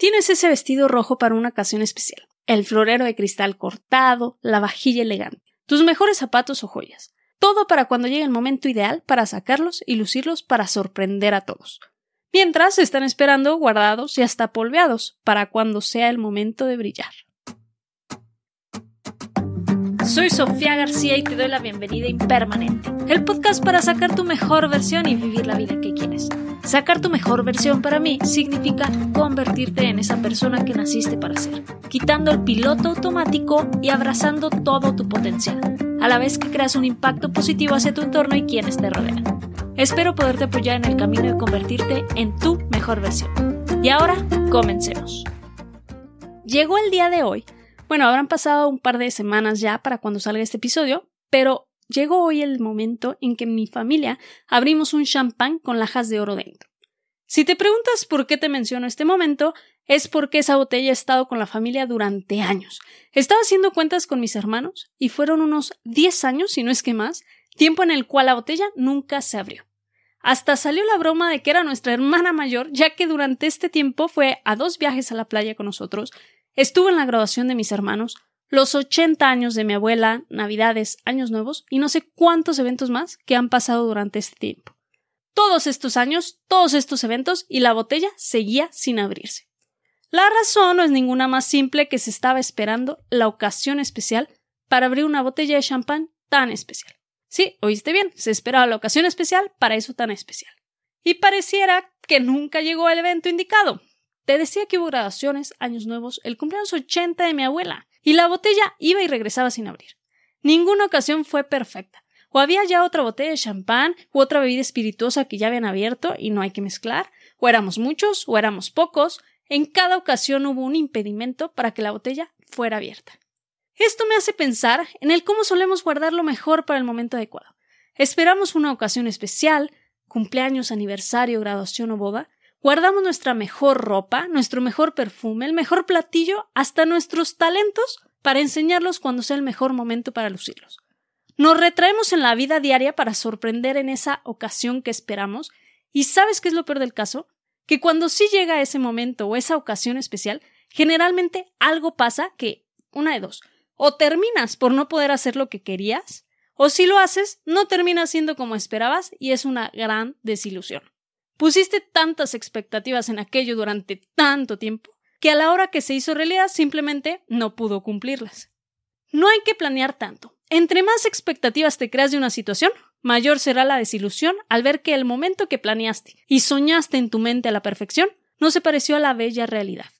Tienes ese vestido rojo para una ocasión especial, el florero de cristal cortado, la vajilla elegante, tus mejores zapatos o joyas. Todo para cuando llegue el momento ideal para sacarlos y lucirlos para sorprender a todos. Mientras están esperando guardados y hasta polveados para cuando sea el momento de brillar. Soy Sofía García y te doy la bienvenida Impermanente, el podcast para sacar tu mejor versión y vivir la vida que quieres. Sacar tu mejor versión para mí significa convertirte en esa persona que naciste para ser, quitando el piloto automático y abrazando todo tu potencial, a la vez que creas un impacto positivo hacia tu entorno y quienes te rodean. Espero poderte apoyar en el camino de convertirte en tu mejor versión. Y ahora, comencemos. Llegó el día de hoy bueno, habrán pasado un par de semanas ya para cuando salga este episodio, pero llegó hoy el momento en que mi familia abrimos un champán con lajas de oro dentro. Si te preguntas por qué te menciono este momento, es porque esa botella ha estado con la familia durante años. Estaba haciendo cuentas con mis hermanos y fueron unos 10 años, si no es que más, tiempo en el cual la botella nunca se abrió. Hasta salió la broma de que era nuestra hermana mayor, ya que durante este tiempo fue a dos viajes a la playa con nosotros, Estuve en la graduación de mis hermanos, los 80 años de mi abuela, Navidades, Años Nuevos y no sé cuántos eventos más que han pasado durante este tiempo. Todos estos años, todos estos eventos y la botella seguía sin abrirse. La razón no es ninguna más simple que se estaba esperando la ocasión especial para abrir una botella de champán tan especial. Sí, oíste bien, se esperaba la ocasión especial para eso tan especial. Y pareciera que nunca llegó el evento indicado. Te decía que hubo graduaciones, años nuevos, el cumpleaños 80 de mi abuela, y la botella iba y regresaba sin abrir. Ninguna ocasión fue perfecta. O había ya otra botella de champán u otra bebida espirituosa que ya habían abierto y no hay que mezclar, o éramos muchos o éramos pocos, en cada ocasión hubo un impedimento para que la botella fuera abierta. Esto me hace pensar en el cómo solemos guardar lo mejor para el momento adecuado. Esperamos una ocasión especial, cumpleaños, aniversario, graduación o boda, Guardamos nuestra mejor ropa, nuestro mejor perfume, el mejor platillo, hasta nuestros talentos para enseñarlos cuando sea el mejor momento para lucirlos. Nos retraemos en la vida diaria para sorprender en esa ocasión que esperamos, y ¿sabes qué es lo peor del caso? Que cuando sí llega ese momento o esa ocasión especial, generalmente algo pasa que, una de dos, o terminas por no poder hacer lo que querías, o si lo haces, no termina siendo como esperabas y es una gran desilusión. Pusiste tantas expectativas en aquello durante tanto tiempo que a la hora que se hizo realidad simplemente no pudo cumplirlas. No hay que planear tanto. Entre más expectativas te creas de una situación, mayor será la desilusión al ver que el momento que planeaste y soñaste en tu mente a la perfección no se pareció a la bella realidad.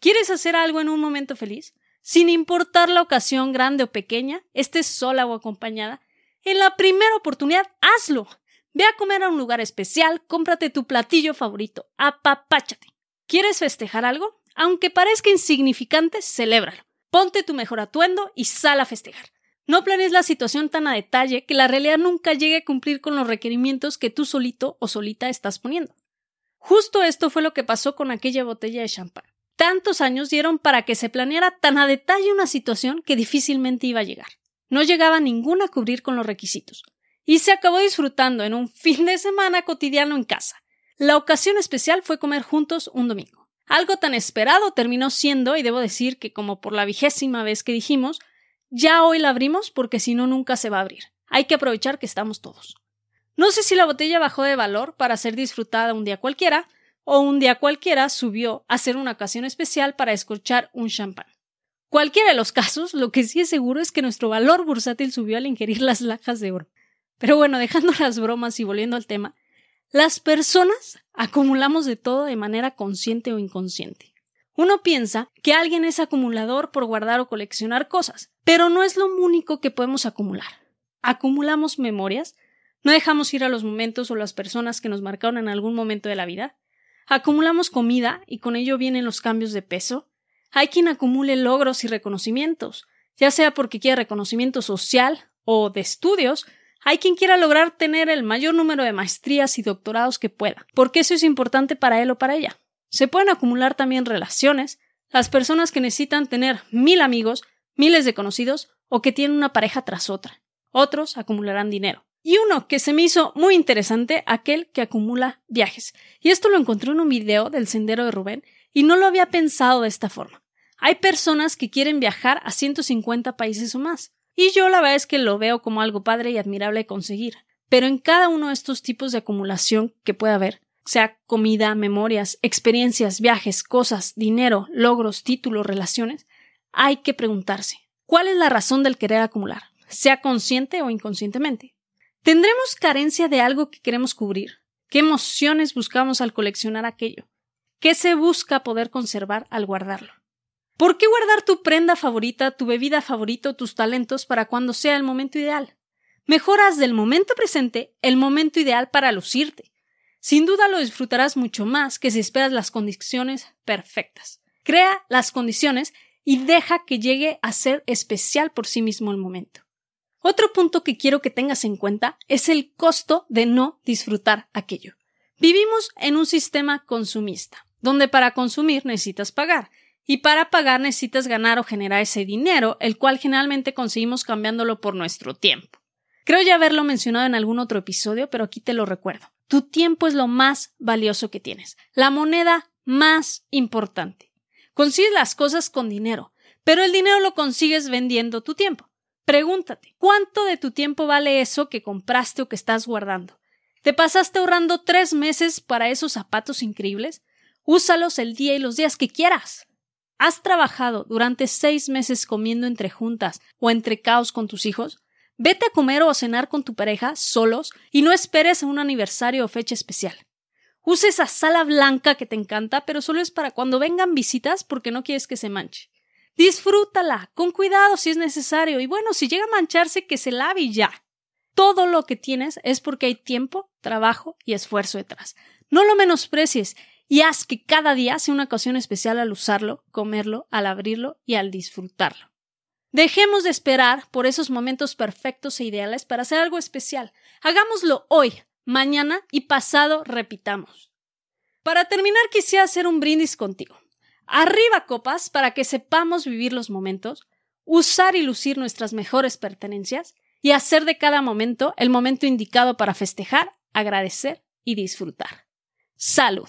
¿Quieres hacer algo en un momento feliz? Sin importar la ocasión grande o pequeña, estés sola o acompañada, en la primera oportunidad hazlo. Ve a comer a un lugar especial, cómprate tu platillo favorito, apapáchate. ¿Quieres festejar algo? Aunque parezca insignificante, celébralo. Ponte tu mejor atuendo y sal a festejar. No planees la situación tan a detalle que la realidad nunca llegue a cumplir con los requerimientos que tú solito o solita estás poniendo. Justo esto fue lo que pasó con aquella botella de champán. Tantos años dieron para que se planeara tan a detalle una situación que difícilmente iba a llegar. No llegaba ninguna a cubrir con los requisitos y se acabó disfrutando en un fin de semana cotidiano en casa. La ocasión especial fue comer juntos un domingo. Algo tan esperado terminó siendo, y debo decir que como por la vigésima vez que dijimos, ya hoy la abrimos porque si no nunca se va a abrir. Hay que aprovechar que estamos todos. No sé si la botella bajó de valor para ser disfrutada un día cualquiera, o un día cualquiera subió a ser una ocasión especial para escuchar un champán. Cualquiera de los casos, lo que sí es seguro es que nuestro valor bursátil subió al ingerir las lajas de oro. Pero bueno, dejando las bromas y volviendo al tema, las personas acumulamos de todo de manera consciente o inconsciente. Uno piensa que alguien es acumulador por guardar o coleccionar cosas, pero no es lo único que podemos acumular. Acumulamos memorias, no dejamos ir a los momentos o las personas que nos marcaron en algún momento de la vida. Acumulamos comida y con ello vienen los cambios de peso. Hay quien acumule logros y reconocimientos, ya sea porque quiere reconocimiento social o de estudios, hay quien quiera lograr tener el mayor número de maestrías y doctorados que pueda, porque eso es importante para él o para ella. Se pueden acumular también relaciones, las personas que necesitan tener mil amigos, miles de conocidos o que tienen una pareja tras otra. Otros acumularán dinero. Y uno que se me hizo muy interesante, aquel que acumula viajes. Y esto lo encontré en un video del Sendero de Rubén y no lo había pensado de esta forma. Hay personas que quieren viajar a 150 países o más. Y yo la verdad es que lo veo como algo padre y admirable conseguir. Pero en cada uno de estos tipos de acumulación que puede haber, sea comida, memorias, experiencias, viajes, cosas, dinero, logros, títulos, relaciones, hay que preguntarse, ¿cuál es la razón del querer acumular? Sea consciente o inconscientemente. ¿Tendremos carencia de algo que queremos cubrir? ¿Qué emociones buscamos al coleccionar aquello? ¿Qué se busca poder conservar al guardarlo? ¿Por qué guardar tu prenda favorita, tu bebida favorita tus talentos para cuando sea el momento ideal? Mejoras del momento presente el momento ideal para lucirte. Sin duda lo disfrutarás mucho más que si esperas las condiciones perfectas. Crea las condiciones y deja que llegue a ser especial por sí mismo el momento. Otro punto que quiero que tengas en cuenta es el costo de no disfrutar aquello. Vivimos en un sistema consumista, donde para consumir necesitas pagar, y para pagar necesitas ganar o generar ese dinero, el cual generalmente conseguimos cambiándolo por nuestro tiempo. Creo ya haberlo mencionado en algún otro episodio, pero aquí te lo recuerdo. Tu tiempo es lo más valioso que tienes, la moneda más importante. Consigues las cosas con dinero, pero el dinero lo consigues vendiendo tu tiempo. Pregúntate, ¿cuánto de tu tiempo vale eso que compraste o que estás guardando? ¿Te pasaste ahorrando tres meses para esos zapatos increíbles? Úsalos el día y los días que quieras. ¿Has trabajado durante seis meses comiendo entre juntas o entre caos con tus hijos? Vete a comer o a cenar con tu pareja solos y no esperes a un aniversario o fecha especial. Usa esa sala blanca que te encanta, pero solo es para cuando vengan visitas porque no quieres que se manche. Disfrútala, con cuidado si es necesario, y bueno, si llega a mancharse, que se lave y ya. Todo lo que tienes es porque hay tiempo, trabajo y esfuerzo detrás. No lo menosprecies y haz que cada día sea una ocasión especial al usarlo, comerlo, al abrirlo y al disfrutarlo. Dejemos de esperar por esos momentos perfectos e ideales para hacer algo especial. Hagámoslo hoy, mañana y pasado repitamos. Para terminar quisiera hacer un brindis contigo. Arriba copas para que sepamos vivir los momentos, usar y lucir nuestras mejores pertenencias y hacer de cada momento el momento indicado para festejar, agradecer y disfrutar. Salud.